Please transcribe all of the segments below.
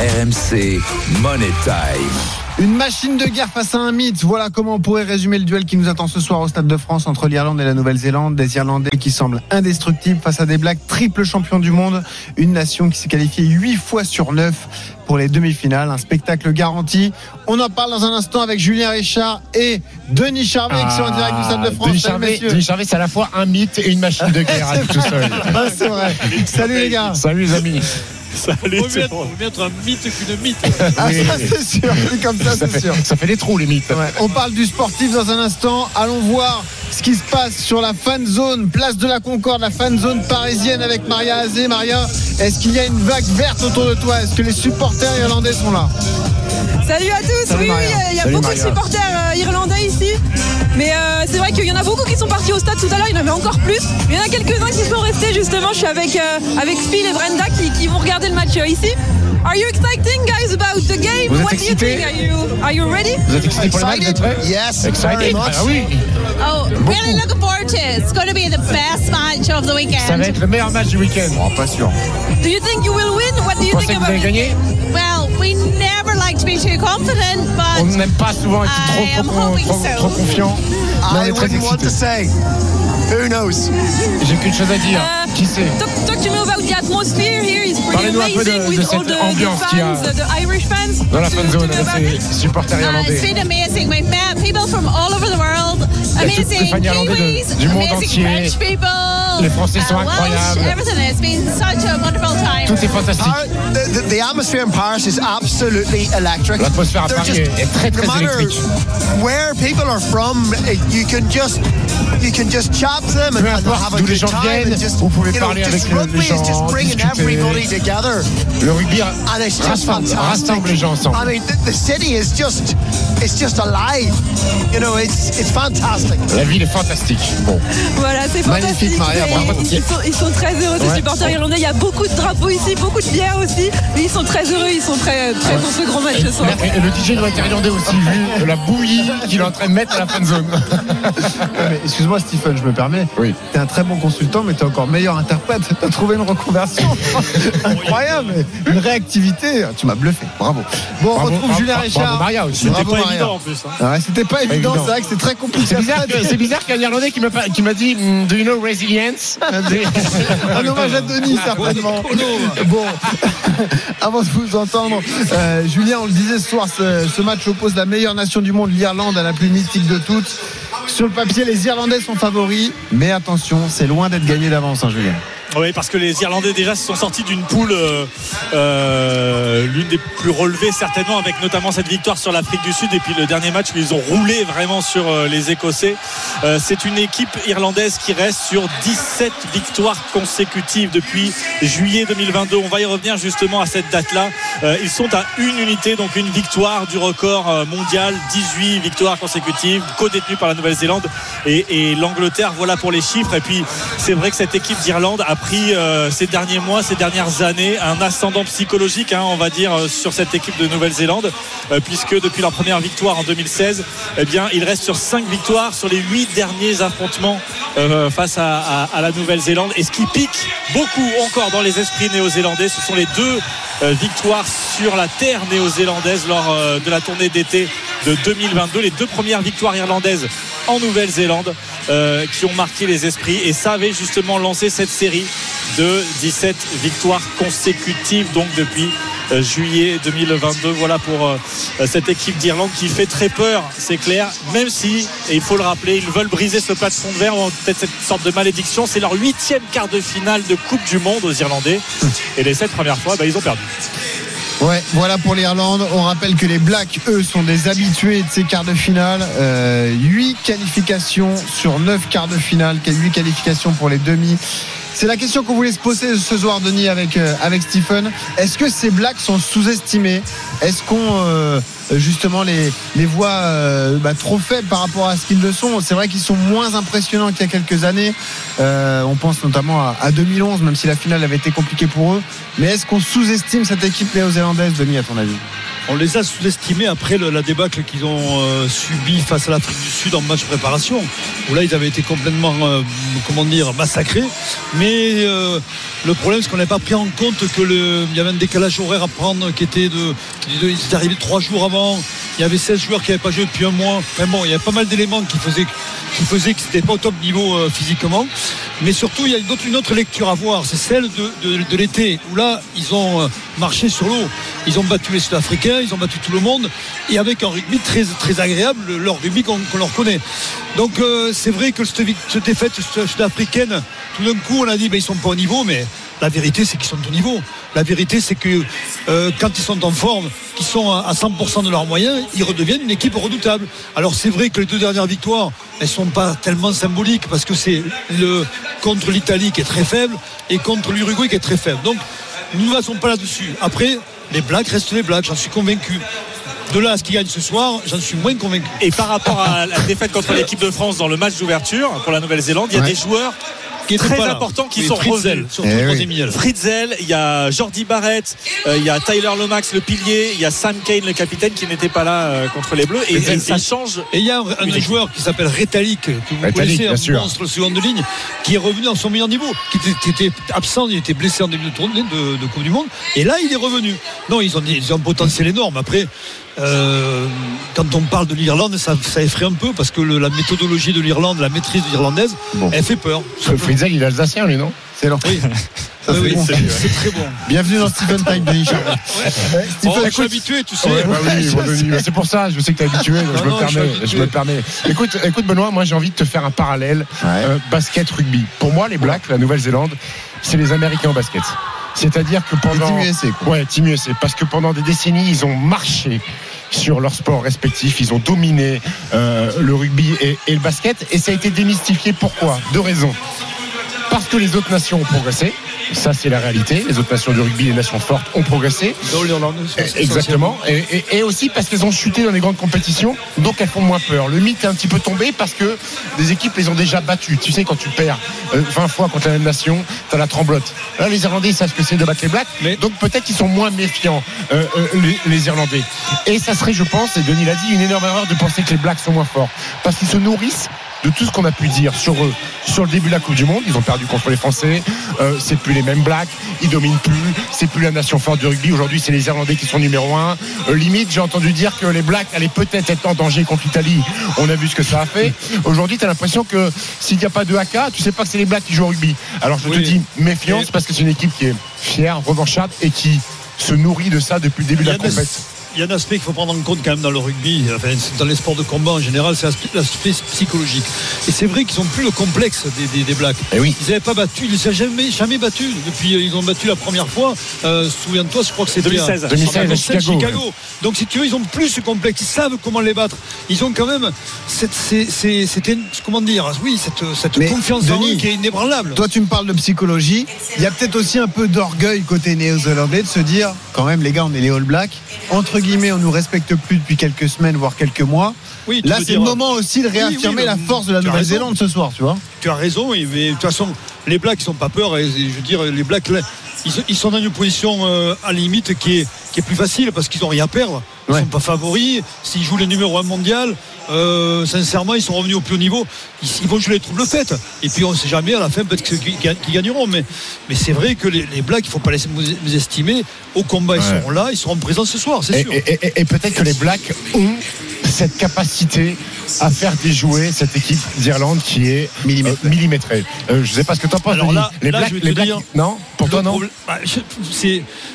RMC Money Time. Une machine de guerre face à un mythe. Voilà comment on pourrait résumer le duel qui nous attend ce soir au Stade de France entre l'Irlande et la Nouvelle-Zélande. Des Irlandais qui semblent indestructibles face à des Blacks triple champions du monde. Une nation qui s'est qualifiée 8 fois sur 9 pour les demi-finales. Un spectacle garanti. On en parle dans un instant avec Julien Richard et Denis Charvet qui sont en direct du Stade de France. Denis Charvet. Denis Charvet, c'est à la fois un mythe et une machine de guerre à tout seul. Ah, c'est vrai. Salut les gars. Salut les amis. Mieux, être, vaut mieux être un mythe qu'une mythe. Ah, Oui. ça c'est sûr. C'est comme ça, Ça c'est fait, sûr. ça fait des trous les mythes. Ouais, On parle du sportif dans un instant. Allons voir ce qui se passe sur la fan zone, place de la Concorde, la fan zone parisienne avec Maria Azé. Maria, est-ce qu'il y a une vague verte autour de toi? Est-ce que les supporters irlandais sont là? Salut à tous, Salut, oui, oui, il y a Salut, beaucoup Maria. de supporters euh, irlandais ici. Mais euh, c'est vrai qu'il y en a beaucoup qui sont partis au stade tout à l'heure, il y en avait encore plus. Il y en a quelques-uns qui sont restés justement. Je suis avec, euh, avec Phil et Brenda qui, qui vont regarder le match euh, ici. Are you exciting guys about the game? Vous êtes What do you excités? think? Are you, are you ready? Vous êtes excités pour le match, vous êtes prêts? Yes, Excited very much. Ah oui, Oh, really looking forward to it. It's going to be the best match of the weekend. ça va être le meilleur match du week-end. Oh, Pas sûr. Do you think you will win? What do you Vous think about it? gagner Well, we never like to be too confident, On but n'aime pas souvent être I trop, am trop, hoping trop, so. trop confiant. Mais on I est très wouldn't want to excités. say. Who knows? J'ai qu'une chose à dire. Euh, Qui sait Talk, talk to me about the atmosphere here. It's pretty Parlez-nous un peu de- amazing de with cette all the, ambiance the qu'il y a fans, the Irish fans. dans la Talk fan zone talk to me avec about ses it. supporters uh, it's irlandais been amazing. We've met people from all over the world. Il y a toutes les Amazing fans irlandais de- Kiwis, du monde amazing entier. French people. Les Français sont uh, Welsh, incroyables. everything. It's been such a wonderful time. Tout est fantastique. Our- the, the, the atmosphere in Paris is absolutely electric. L'atmosphère à They're Paris est- est très, très no matter électrique. Where people are from, you can just you can just chat to them and, Peu importe have a d'où les good gens time. viennent, and just, vous pouvez parler just avec le- rugby les is just gens, bringing discuter. everybody together. Le rugby And it's just rassemble, fantastic. rassemble les gens ensemble. I mean, the, the city is just it's just alive. You know, it's it's fantastic. La ville est fantastique. Bon, Voilà, c'est Magnifique, fantastique. Maria. Ils sont, ils sont très heureux, ces Ouais. supporters irlandais. Il y a beaucoup de drapeaux ici, beaucoup de bières aussi. Mais ils sont très heureux, ils sont très prêts pour ce grand match ce soir. Et le DJ doit être irlandais aussi, vu la bouillie qu'il est en train de mettre à la fan zone. Excuse-moi Stephen, je me permets. Oui. T'es un très bon consultant, mais t'es encore meilleur interprète. T'as trouvé une reconversion incroyable, une réactivité. Tu m'as bluffé. Bravo. Bon, on retrouve bravo, Julien bravo Richard. Maria aussi. C'était Bravo, pas Maria. évident en plus. hein. Ah ouais, C'était pas évident, évident. c'est vrai que c'est très compliqué. C'est bizarre, après. que- c'est bizarre qu'un Irlandais qui m'a pas- qui m'a dit mm, Do you know resilience? Un hommage à Denis, certainement. Bon, avant de vous entendre, euh, Julien, on le disait ce soir, ce, ce match oppose la meilleure nation du monde, l'Irlande, à la plus mythique de toutes. Sur le papier, les Irlandais sont favoris, mais attention, c'est loin d'être gagné d'avance, hein, Julien. Oui, parce que les Irlandais déjà se sont sortis d'une poule, euh, euh, l'une des plus relevées certainement, avec notamment cette victoire sur l'Afrique du Sud et puis le dernier match où ils ont roulé vraiment sur euh, les Écossais. Euh, c'est une équipe irlandaise qui reste sur 17 victoires consécutives depuis juillet 2022. On va y revenir justement à cette date-là. Euh, ils sont à une unité, donc une victoire du record euh, mondial, 18 victoires consécutives, co-détenues par la Nouvelle-Zélande et, et l'Angleterre. Voilà pour les chiffres. Et puis c'est vrai que cette équipe d'Irlande a pris ces derniers mois, ces dernières années, un ascendant psychologique, hein, on va dire, sur cette équipe de Nouvelle-Zélande, puisque depuis leur première victoire en 2016, eh bien, ils restent sur 5 victoires sur les 8 derniers affrontements euh, face à, la Nouvelle-Zélande. Et ce qui pique beaucoup encore dans les esprits néo-zélandais, ce sont les deux euh, victoires sur la terre néo-zélandaise lors euh, de la tournée d'été de 2022. Les deux premières victoires irlandaises en Nouvelle-Zélande qui ont marqué les esprits et ça avait justement lancé cette série de 17 victoires consécutives donc depuis juillet 2022 voilà pour euh, cette équipe d'Irlande qui fait très peur c'est clair même si et il faut le rappeler ils veulent briser ce plafond de verre peut-être cette sorte de malédiction c'est leur huitième quart de finale de Coupe du Monde aux Irlandais et les sept premières fois bah, ils ont perdu Ouais, voilà pour l'Irlande. On rappelle que les Blacks, eux, sont des habitués de ces quarts de finale. Euh, 8 qualifications sur 9 quarts de finale, 8 qualifications pour les demi. C'est la question qu'on voulait se poser ce soir, Denis, avec, euh, avec Stephen. Est-ce que ces Blacks sont sous-estimés Est-ce qu'on euh, justement les, les voit euh, bah, trop faibles par rapport à ce qu'ils le sont C'est vrai qu'ils sont moins impressionnants qu'il y a quelques années. Euh, on pense notamment à, à 2011, même si la finale avait été compliquée pour eux. Mais est-ce qu'on sous-estime cette équipe néo-zélandaise, Denis, à ton avis? On les a sous-estimés après la débâcle qu'ils ont euh, subi face à l'Afrique du Sud en match préparation, où là ils avaient été complètement, euh, comment dire, massacrés. Mais euh, le problème, c'est qu'on n'avait pas pris en compte que le, il y avait un décalage horaire à prendre qui était de, de- ils étaient arrivés trois jours avant. Il y avait 16 joueurs qui n'avaient pas joué depuis un mois. Enfin bon, il y avait pas mal d'éléments qui faisaient, qui faisaient que c'était pas au top niveau euh, physiquement. Mais surtout, il y a une autre, une autre lecture à voir, c'est celle de, l'été, où là, ils ont euh, marché sur l'eau. Ils ont battu les Sud-Africains, ils ont battu tout le monde, et avec un rugby très, agréable, leur rugby qu'on leur connaît. Donc euh, c'est vrai que cette, cette défaite sud- sud-africaine, tout d'un coup, on a dit, ben, ils sont pas au niveau, mais la vérité, c'est qu'ils sont au niveau. La vérité, c'est que euh, quand ils sont en forme, qu'ils sont à à 100% de leurs moyens, ils redeviennent une équipe redoutable. Alors c'est vrai que les deux dernières victoires, elles sont pas tellement symboliques parce que c'est le contre l'Italie qui est très faible et contre l'Uruguay qui est très faible. Donc nous ne passons pas là-dessus. Après, les Blacks restent les Blacks, j'en suis convaincu. De là à ce qu'ils gagnent ce soir, j'en suis moins convaincu. Et par rapport à la défaite contre l'équipe de France dans le match d'ouverture pour la Nouvelle-Zélande, il y a Ouais. des joueurs Qui très pas là. importants qui sont Fritzel, revenus. Eh oui. Fritzel, il y a Jordi Barrett, euh, il y a Tyler Lomax, le pilier, il y a Sam Kane, le capitaine, qui n'était pas là euh, contre les Bleus. Et, ça il- change. Et il y a un, un joueur qui s'appelle Rétalik, que vous connaissez, un sûr. monstre seconde ligne, qui est revenu dans son meilleur niveau, qui était, qui était absent, il était blessé en début de tournée de, de Coupe du Monde, et là il est revenu. Non, ils ont, des- ils ont un potentiel énorme. Après, euh, quand on parle de l'Irlande, ça, ça effraie un peu parce que le- la méthodologie de l'Irlande, la maîtrise irlandaise, Bon. elle fait peur. Fritzel, il est alsacien, lui, non C'est leur Oui. C'est oui, bon. c'est c'est très bon. Bienvenue dans Stephen Time, Denis Charvet. Ouais, Oh, Stephen, je suis habitué, tu sais. Ouais, bah oui, je bon, Denis, bah c'est pour ça, je sais que t'es habitué, donc Non, je, me non, je suis permets, habitué. je me permets. Écoute, écoute, Benoît, moi j'ai envie de te faire un parallèle Ouais. euh, basket-rugby. Pour moi, les Blacks, la Nouvelle-Zélande, c'est les Américains au basket. C'est-à-dire que pendant. Team USA, quoi. Ouais, Team USA. Parce que pendant des décennies, ils ont marché sur leur sport respectif. Ils ont dominé euh, le rugby et, et le basket. Et ça a été démystifié. Pourquoi? Deux raisons. Parce que les autres nations ont progressé. Ça, c'est la réalité. Les autres nations du rugby, les nations fortes, ont progressé. Dans l'Irlande, c'est- c'est Exactement. Et, et- et aussi parce qu'elles ont chuté dans les grandes compétitions, donc elles font moins peur. Le mythe est un petit peu tombé parce que des équipes les ont déjà battues. Tu sais, quand tu perds euh, 20 fois contre la même nation, t'as la tremblote. Là, les Irlandais, ils savent ce que c'est de battre les Blacks, Mais- donc peut-être qu'ils sont moins méfiants, euh, euh, les, les Irlandais. Et ça serait, je pense, et Denis l'a dit, une énorme erreur de penser que les Blacks sont moins forts. Parce qu'ils se nourrissent de tout ce qu'on a pu dire sur eux sur le début de la Coupe du Monde. Ils ont perdu contre les Français. Euh, c'est plus les mêmes Blacks. Ils dominent plus. C'est plus la nation forte du rugby. Aujourd'hui, c'est les Irlandais qui sont numéro un. Euh, limite, j'ai entendu dire que les Blacks allaient peut-être être en danger contre l'Italie. On a vu ce que ça a fait. Aujourd'hui, tu as l'impression que s'il n'y a pas de AK, tu sais pas que c'est les Blacks qui jouent au rugby. Alors je te dis méfiance parce que c'est une équipe qui est fière, revancharde et qui se nourrit de ça depuis le début de la compétition. Il y a un aspect qu'il faut prendre en compte quand même dans le rugby, enfin, dans les sports de combat en général, c'est l'aspect- psychologique. Et c'est vrai qu'ils ont plus le complexe des, des, des Blacks. Eh oui. Ils n'avaient pas battu, ils ne s'est jamais, jamais battu. Depuis, euh, ils ont battu la première fois. Euh, Souviens-toi, je crois que c'était 2016. à- 2016 à Chicago, Chicago. Donc si tu veux, ils ont plus ce complexe. Ils savent comment les battre. Ils ont quand même cette, c'est- c'est- c'était, comment dire, oui, cette, cette confiance en eux qui est inébranlable. Toi, tu me parles de psychologie. Il y a peut-être aussi un peu d'orgueil côté néo-zélandais de se dire, quand même, les gars, on est les All Blacks. Entre guillemets, on nous respecte plus depuis quelques semaines, voire quelques mois. Oui, Là, c'est le moment aussi de réaffirmer oui, la force de la Nouvelle-Zélande ce soir, tu vois. tu as raison, mais de toute façon, les Blacks, sont pas peur. Et, je veux dire, les Blacks, ils, sont dans une position euh, à la limite qui est, qui est plus facile parce qu'ils n'ont rien à perdre. Ils Ouais. sont pas favoris. S'ils jouent les numéros 1 mondial, euh, sincèrement, ils sont revenus au plus haut niveau. Ils, ils vont jouer les troubles faites. Et puis, on ne sait jamais à la fin peut-être qu'ils gagneront. Mais, mais c'est vrai que les, les Blacks, il ne faut pas les estimer. Au combat, ils seront là, ils seront présents ce soir, c'est Et, sûr. et- et- et peut-être que les Blacks ont cette capacité à faire déjouer cette équipe d'Irlande qui est Millimétrée. euh, millimétrée. Euh, je sais pas ce que tu en penses. Alors Denis. là- les là, Blacks, les Blacks- dire- non Pour toi, non bah,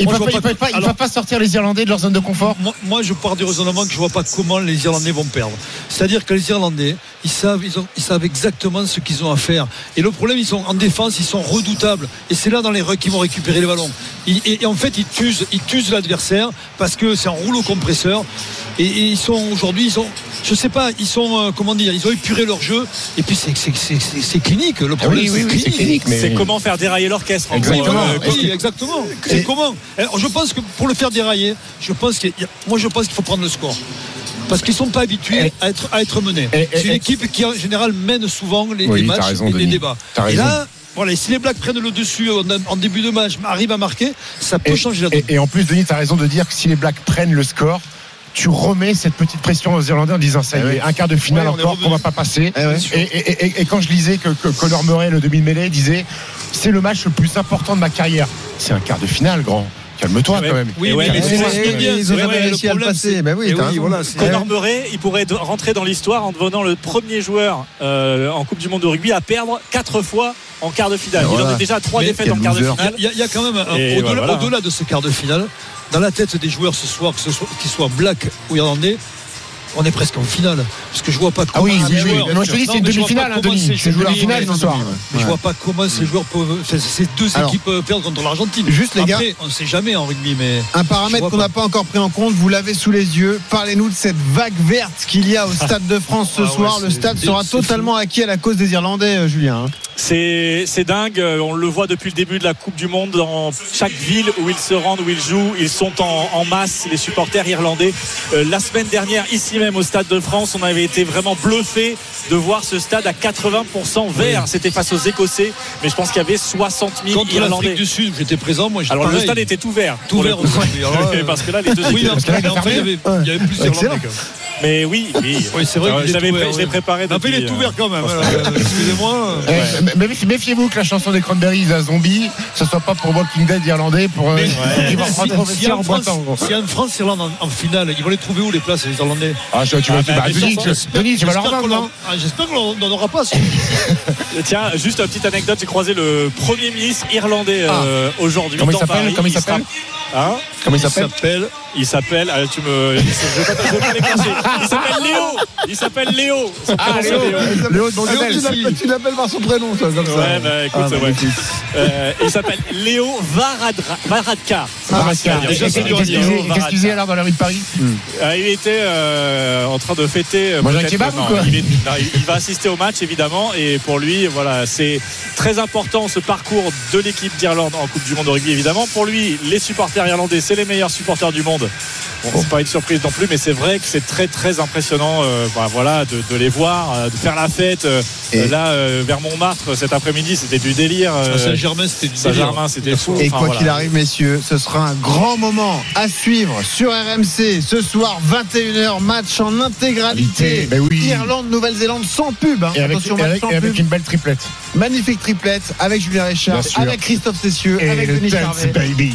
Ils moi, peuvent pas, sortir les Irlandais de leur zone de confort moi, moi, je pars du raisonnement que je vois pas comment les Irlandais vont perdre. C'est-à-dire que les Irlandais, ils savent, ils, ont- ils savent exactement ce qu'ils ont à faire. Et le problème, ils sont en défense, ils sont redoutables. Et c'est là dans les rucks qu'ils vont récupérer les ballons. Et, et en fait, ils tuent, ils tuent l'adversaire parce que c'est un rouleau compresseur. Et, et ils sont aujourd'hui, ils ont, je sais pas, ils sont, euh, comment dire, ils ont épuré leur jeu. Et puis c'est, c'est, c'est, clinique. Le problème, oui, oui, oui, c'est clinique, mais- C'est comment faire dérailler l'orchestre. en gros. Exactement. Euh, Oui, exactement. C'est comment Alors, Je pense que pour le faire dérailler, je pense qu'il y a- moi je pense qu'il faut prendre le score. Parce qu'ils ne sont pas habitués Et- à être, à être menés. et- C'est une équipe qui en général mène souvent les, Oui, les t'as matchs raison, et les Denis. débats. T'as Et raison. là, Voilà, si les Blacks prennent le dessus en, en début de match, arrivent à marquer, ça peut Et, changer la donne. et- et en plus, Denis, tu as raison de dire que si les Blacks prennent le score, tu remets cette petite pression aux Irlandais en disant ça y Eh est, oui. un quart de finale Ouais, encore qu'on va pas passer. Eh ouais. Et, et- et- et quand je lisais que, que Conor Murray, le demi-mêlée, disait c'est le match le plus important de ma carrière. C'est un quart de finale, grand. Calme-toi Ouais. quand même. Oui, mais ils ont jamais réussi à le passer. Bah oui, voilà, c'est- Conor Murray, il pourrait rentrer dans l'histoire en devenant le premier joueur euh, en Coupe du Monde de rugby à perdre quatre fois en quart de finale. Il en est déjà à trois Mais défaites en quart de finale. Il y, a- il y a quand même, voilà. au-delà de ce quart de finale, dans la tête des joueurs ce soir, que ce soit, qu'ils soient black ou irlandais, on est presque en finale. Parce que je vois pas Ah oui, comment ces oui. joueurs- je te dis, Non, c'est une demi-finale, hein, comment Denis. C'est joueurs- la finale ce soir. Mais je vois pas comment ces joueurs peuvent, ces deux Alors, équipes peuvent perdre contre l'Argentine. juste, les gars. On ne sait jamais en rugby, mais Un paramètre qu'on n'a pas encore pris en compte, vous l'avez sous les yeux. Parlez-nous de cette vague verte qu'il y a au Stade de France ce Ah ouais, soir. Le stade sera totalement acquis à la cause des Irlandais, euh, Julien. C'est c'est dingue, on le voit depuis le début de la Coupe du Monde dans chaque ville où ils se rendent, où ils jouent, ils sont en, en masse, les supporters irlandais. Euh, la semaine dernière, ici même au Stade de France, on avait été vraiment bluffé de voir ce stade à 80% vert. C'était face aux Écossais, mais je pense qu'il y avait 60 000 contre Irlandais. l'Afrique du Sud, j'étais présent, moi j'étais Alors le stade était tout vert. tout vert aussi. Parce que là, les deux Oui, que là, il y avait, il y avait plus d'Irlandais. quand même. Mais oui, oui. Oui, c'est vrai Euh, qu'il je l'ai préparé. Il est tout euh, vert quand même. euh, Excusez-moi. Méfiez-vous que la chanson des Cranberries à Zombie, ce soit pas pour Walking Dead irlandais, pour euh, Si- en en France, boitant. gros. si en France, Irlande en, en finale, ils vont les trouver où les places, les Irlandais? Ah, tu, tu vas, Ah, tu bah, vas- Denis, tu, Denis, tu vas leur J'espère vendre, qu'on non en- ah, J'espère qu'on n'en aura pas. Tiens, juste une petite anecdote, j'ai croisé le Premier ministre irlandais euh, aujourd'hui. Comment il s'appelle Paris. Comment il s'appelle? Hein? Comment il s'appelle. Il s'appelle, ah, tu me, je vais pas, je vais pas l'écorcher. Il s'appelle Léo. Il s'appelle Léo. Son c'est Léo. Léo de Mondadel. Ah, tu l'appelles- tu l'appelles par son prénom, toi, comme ça. Ouais, bah écoute, Ah, ouais. Euh, il s'appelle Léo Varadra, Varadkar. Ah, Varadkar. Qu'est-ce qu'il alors dans la rue de Paris Euh, il était euh, en train de fêter. Manger un peut-être- kebab non, ou quoi il, est- non, il- il va assister au match évidemment et pour lui, voilà, c'est très important ce parcours de l'équipe d'Irlande en Coupe du Monde de rugby évidemment. Pour lui, les supporters irlandais, c'est les meilleurs supporters du monde. Bon, c'est pas une surprise non plus, mais c'est vrai que c'est très très impressionnant, euh, bah, voilà, de, de les voir, euh, de faire la fête. euh, Et- là, euh, vers Montmartre cet après-midi, c'était du délire. euh, À Saint-Germain, c'était du Saint-Germain, délire. c'était fou. Et Enfin, quoi voilà. qu'il arrive, messieurs, ce sera un grand moment à suivre sur RMC ce soir, 21h, match en intégralité. Ben oui. Irlande, Nouvelle-Zélande sans pub. hein. Et avec, Attention, et match avec- sans et avec pub. une belle triplette. Magnifique triplette avec Julien Richard, avec Christophe Cessieux, Et avec le Denis Charvet. baby.